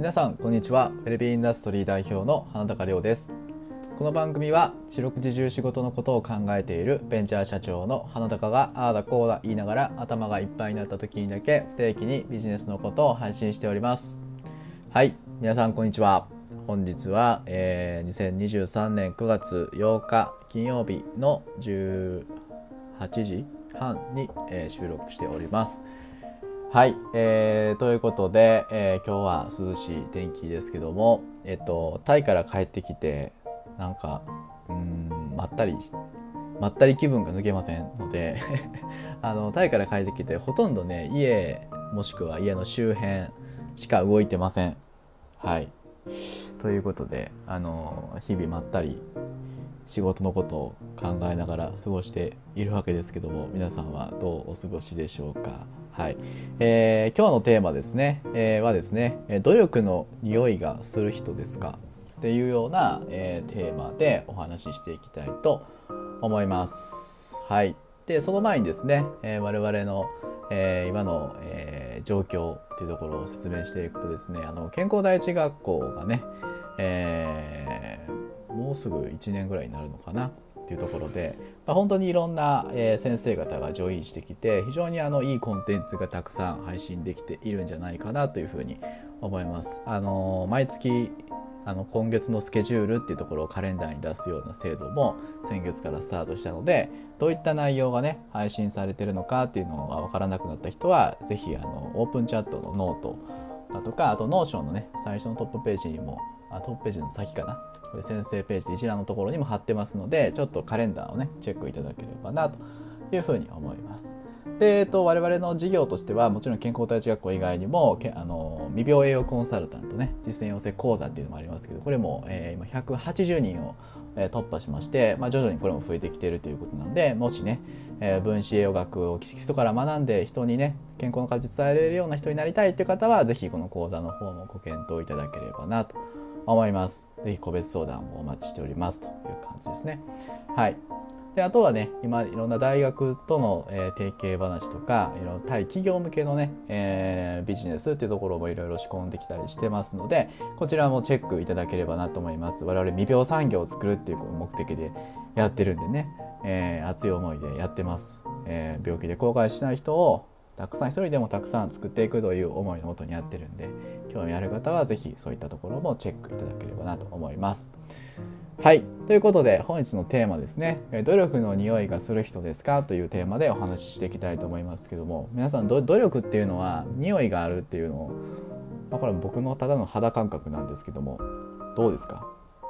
皆さんこんにちは。ウェルビーインダストリー代表の花高亮です。この番組は四六時中仕事のことを考えているベンチャー社長の花高がああだこうだ言いながら頭がいっぱいになった時にだけ不定期にビジネスのことを配信しております。はい。皆さんこんにちは。本日は、えー、2023年9月8日金曜日の18時半に、えー、収録しております。はい、えー、ということで、えー、今日は涼しい天気ですけども、えっと、タイから帰ってきて、なんか、うん、まったり、まったり気分が抜けませんので あの、タイから帰ってきて、ほとんどね、家、もしくは家の周辺しか動いてません。はい。ということで、あの、日々まったり仕事のことを考えながら過ごしているわけですけども皆さんはどうお過ごしでしょうか？はい、えー、今日のテーマですね、えー、はですね努力の匂いがする人ですか？っていうような、えー、テーマでお話ししていきたいと思います。はい。でその前にですね、えー、我々の、えー、今の、えー、状況っていうところを説明していくとですねあの健康第一学校がね、えー、もうすぐ1年ぐらいになるのかな？っていうところで、まあ、本当にいろんな、え先生方がジョインしてきて非常にあのいいコンテンツがたくさん配信できているんじゃないかなというふうに思います。あの毎月あの今月のスケジュールっていうところをカレンダーに出すような制度も先月からスタートしたのでどういった内容がね配信されてるのかっていうのが分からなくなった人は是非オープンチャットのノートだとかあと Notion のね最初のトップページにもあトップページの先かな？これ先生ページ一覧のところにも貼ってますのでちょっとカレンダーをねチェックいただければなというふうに思います。で、えっと、我々の事業としてはもちろん健康第一学校以外にもけあの未病栄養コンサルタントね実践養成講座っていうのもありますけどこれも、えー、今180人を、えー、突破しまして、まあ、徐々にこれも増えてきているということなのでもしね、えー、分子栄養学を基礎から学んで人にね健康の価値伝えられるような人になりたいっていう方は是非この講座の方もご検討いただければなと思います。ぜひ個別相談もお待ちしておりますという感じですね。はい。であとはね今いろんな大学との、えー、提携話とかいろんな対企業向けのね、えー、ビジネスっていうところもいろいろ仕込んできたりしてますのでこちらもチェックいただければなと思います我々未病産業を作るっていう目的でやってるんでね、えー、熱い思いでやってます、え、病気で後悔しない人をたくさん一人でもたくさん作っていくという思いのもとにやってるんで興味ある方は是非そういったところもチェックいただければなと思います。はい。ということで、本日のテーマですね。努力の匂いがする人ですかというテーマでお話ししていきたいと思いますけども、皆さん、努力っていうのは、匂いがあるっていうのを、まあ、これ僕のただの肌感覚なんですけども、どうですか？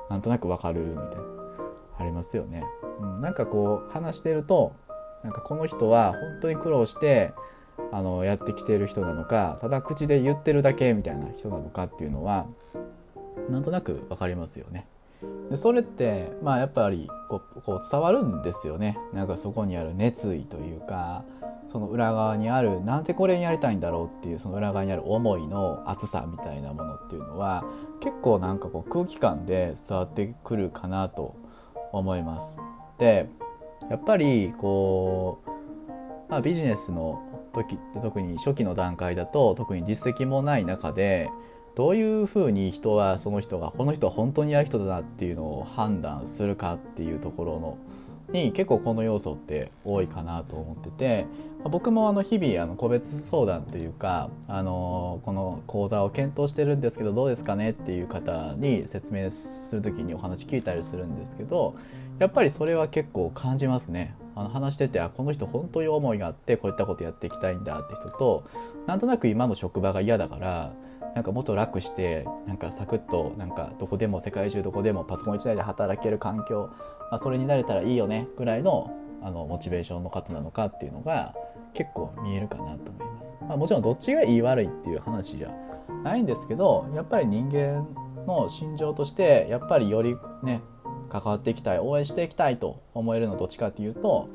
なんとなくわかるみたいな。ありますよね。うん、なんかこう、話してると、なんかこの人は本当に苦労して、あのやってきている人なのかただ口で言ってるだけみたいな人なのかっていうのはなんとなく分かりますよね。でそれってまあやっぱりこうこう伝わるんですよねなんかそこにある熱意というかその裏側にあるなんでこれにやりたいんだろうっていうその裏側にある思いの熱さみたいなものっていうのは結構なんかこう空気感で伝わってくるかなと思います。でやっぱりこう、まあ、ビジネスの時特に初期の段階だと特に実績もない中でどういうふうに人はその人がこの人は本当にやる人だなっていうのを判断するかっていうところのに結構この要素って多いかなと思ってて僕もあの日々あの個別相談というかあのこの講座を検討してるんですけどどうですかねっていう方に説明する時にお話聞いたりするんですけどやっぱりそれは結構感じますね。あの話しててあこの人本当に思いがあってこういったことやっていきたいんだって人となんとなく今の職場が嫌だからなんかもっと楽してなんかサクッとなんかどこでも世界中どこでもパソコン1台で働ける環境、まあ、それになれたらいいよねぐらいのあのモチベーションの方なのかっていうのが結構見えるかなと思います。まあ、もちろんどっちがいい悪いっていう話じゃないんですけどやっぱり人間の心情としてやっぱりよりね関わっていきたい応援していきたいと思えるのどっちかっていうと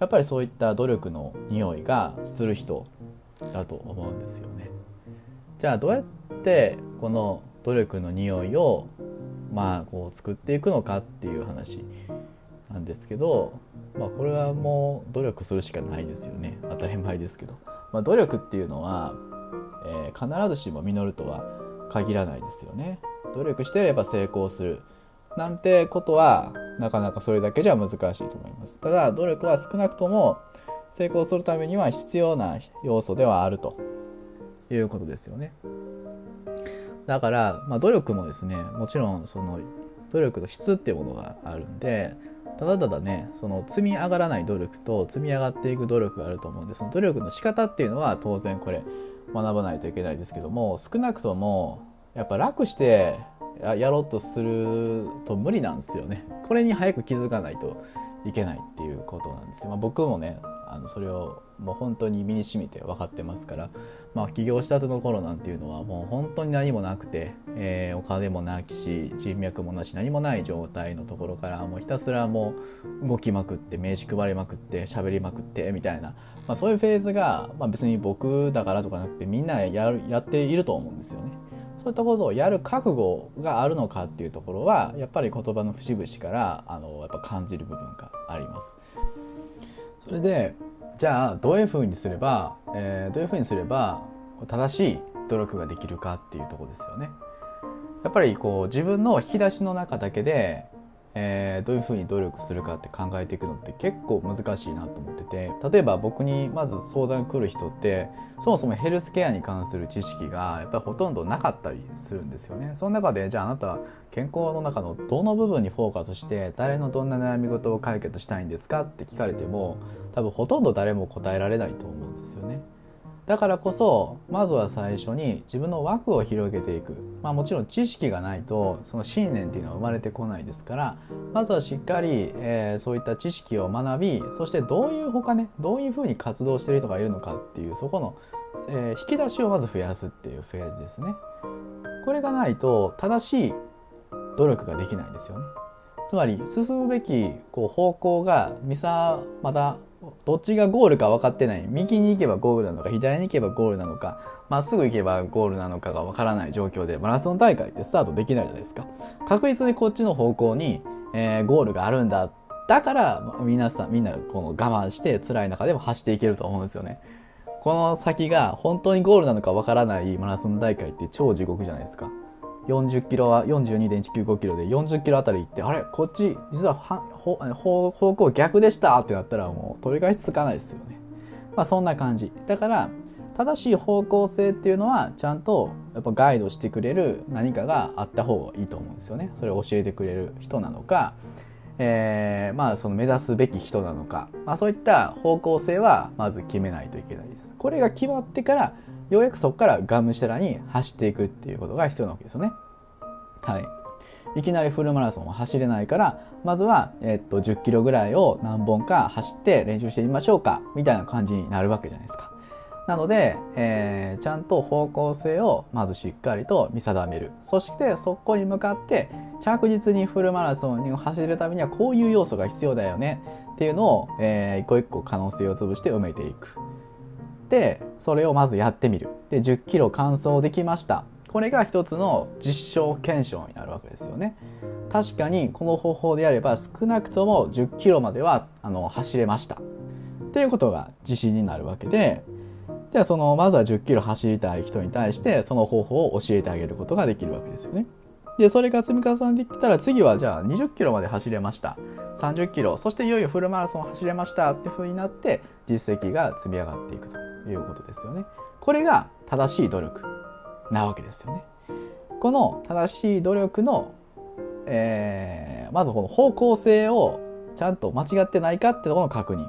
やっぱりそういった努力の匂いがする人だと思うんですよね。じゃあどうやってこの努力の匂いをまあこう作っていくのかっていう話なんですけど、まあ、これはもう努力するしかないですよね当たり前ですけど、まあ、努力っていうのは、えー、必ずしも実るとは限らないですよね。努力してれば成功するなんてことはなかなかそれだけじゃ難しいと思います。ただ努力は少なくとも成功するためには必要な要素ではあるということですよね。だから、まあ、努力もですねもちろんその努力の質っていうものがあるんでただただねその積み上がらない努力と積み上がっていく努力があると思うんでその努力の仕方っていうのは当然これ学ばないといけないですけども少なくともやっぱ楽してやろうとすると無理なんですよね。これに早く気づかないといけないっていうことなんですよ。まあ、僕もねあのそれをもう本当に身に染みて分かってますから、まあ、起業したての頃なんていうのはもう本当に何もなくて、えー、お金もなきし人脈もなし何もない状態のところからもうひたすらもう動きまくって名刺配りまくって喋りまくってみたいな、まあ、そういうフェーズが、まあ、別に僕だからとかなくてみんなややっていると思うんですよね。そういったことをやる覚悟があるのかっていうところはやっぱり言葉の節々からあのやっぱ感じる部分があります。それでじゃあどういうふうにすれば、えー、どういうふうにすれば正しい努力ができるかっていうとこですよね。やっぱりこう自分の引き出しの中だけで、えー、どういうふうに努力するかって考えていくのって結構難しいなと思ってて例えば僕にまず相談来る人ってそもそもヘルスケアに関する知識がやっぱりほとんどなかったりするんですよね。その中でじゃああなたは健康の中のどの部分にフォーカスして誰のどんな悩み事を解決したいんですかって聞かれても多分ほとんど誰も答えられないと思うんですよね。だからこそまずは最初に自分の枠を広げていくまあもちろん知識がないとその信念っていうのは生まれてこないですからまずはしっかり、えー、そういった知識を学びそしてどういうほかねどういうふうに活動してる人がいるのかっていうそこの、えー、引き出しをまず増やすっていうフェーズですね。これがないと正しい努力ができないですよね。つまり進むべきこう方向がミサまだどっちがゴールか分かってない。右に行けばゴールなのか左に行けばゴールなのかまっすぐ行けばゴールなのかが分からない状況でマラソン大会ってスタートできないじゃないですか。確実にこっちの方向に、えー、ゴールがあるんだ。だから皆さんみんなこの我慢して辛い中でも走っていけると思うんですよね。この先が本当にゴールなのか分からないマラソン大会って超地獄じゃないですか。40キロは42.195キロで40キロあたり行ってあれ？こっち実は方向逆でしたってなったらもう取り返しつかないですよね。まあそんな感じ。だから正しい方向性っていうのはちゃんとやっぱガイドしてくれる何かがあった方がいいと思うんですよね。それを教えてくれる人なのか、えー、まあその目指すべき人なのか、まあ、そういった方向性はまず決めないといけないです。これが決まってからようやくそこからがむしゃらに走っていくっていうことが必要なわけですよね。はい。いきなりフルマラソンは走れないから、まずは、えっと、10キロぐらいを何本か走って練習してみましょうか、みたいな感じになるわけじゃないですか。なので、えー、ちゃんと方向性をまずしっかりと見定める。そしてそこに向かって着実にフルマラソンを走るためにはこういう要素が必要だよねっていうのを、えー、一個一個可能性を潰して埋めていく。でそれをまずやってみるで10キロ完走できましたこれが一つの実証検証になるわけですよね。確かにこの方法でやれば少なくとも10キロまではあの走れました。っていうことが自信になるわけでではそのまずは10キロ走りたい人に対してその方法を教えてあげることができるわけですよね。でそれが積み重ねてきたら次はじゃあ20キロまで走れました。30キロそしていよいよフルマラソン走れましたっていうふうになって実績が積み上がっていくということですよね。これが正しい努力。なわけですよね。この正しい努力の、えー、まずこの方向性をちゃんと間違ってないかってところの確認。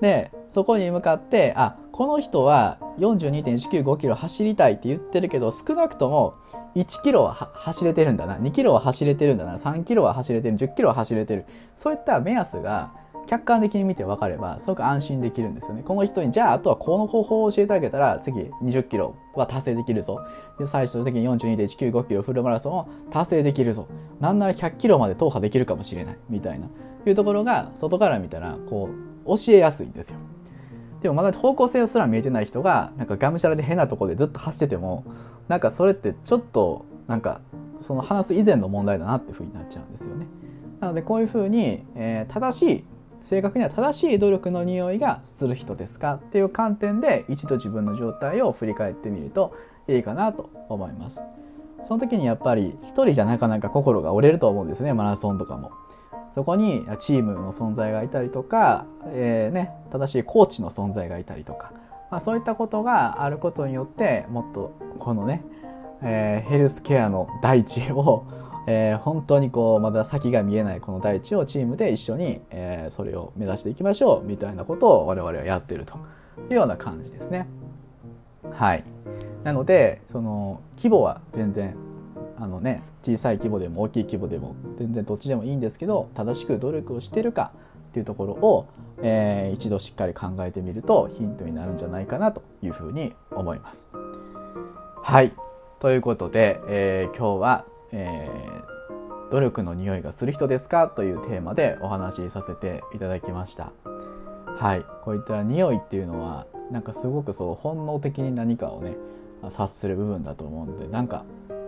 で、そこに向かって、あ、この人は42.195キロ走りたいって言ってるけど、少なくとも1キロは走れてるんだな、2キロは走れてるんだな、3キロは走れてる、10キロは走れてる。そういった目安が客観的に見て分かればすごく安心できるんですよね。この人にじゃああとはこの方法を教えてあげたら次20キロは達成できるぞ。最終的に42.195キロフルマラソンを達成できるぞ。なんなら100キロまで踏破できるかもしれないみたいないうところが外から見たらこう教えやすいんですよ。でもまだ方向性すら見えてない人がなんかがむしゃらで変なとこでずっと走っててもなんかそれってちょっとなんかその話す以前の問題だなっていうふうになっちゃうんですよね。なのでこういうふうに、えー、正しい正確には正しい努力の匂いがする人ですかっていう観点で一度自分の状態を振り返ってみるといいかなと思います。その時にやっぱり一人じゃなかなか心が折れると思うんですねマラソンとかも。そこにチームの存在がいたりとか、えーね、正しいコーチの存在がいたりとか、まあ、そういったことがあることによってもっとこのね、えー、ヘルスケアの大地をえー、本当にこうまだ先が見えないこの大地をチームで一緒に、えー、それを目指していきましょうみたいなことを我々はやってるというような感じですね。はいなのでその規模は全然あのね小さい規模でも大きい規模でも全然どっちでもいいんですけど正しく努力をしてるかっていうところを、えー、一度しっかり考えてみるとヒントになるんじゃないかなというふうに思います。はいということで、えー、今日はえー、努力の匂いがする人ですか？というテーマでお話しさせていただきました。はい。こういった匂いっていうのはなんかすごくそう本能的に何かをね察する部分だと思うんでなんか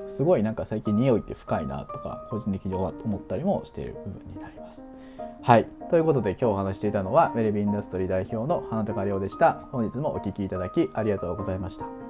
すごいなんか最近匂いって深いなとか個人的に思ったりもしている部分になります。はい。ということで今日お話していたのはウェルビンダストリー代表の花高亮でした。本日もお聴きいただきありがとうございました。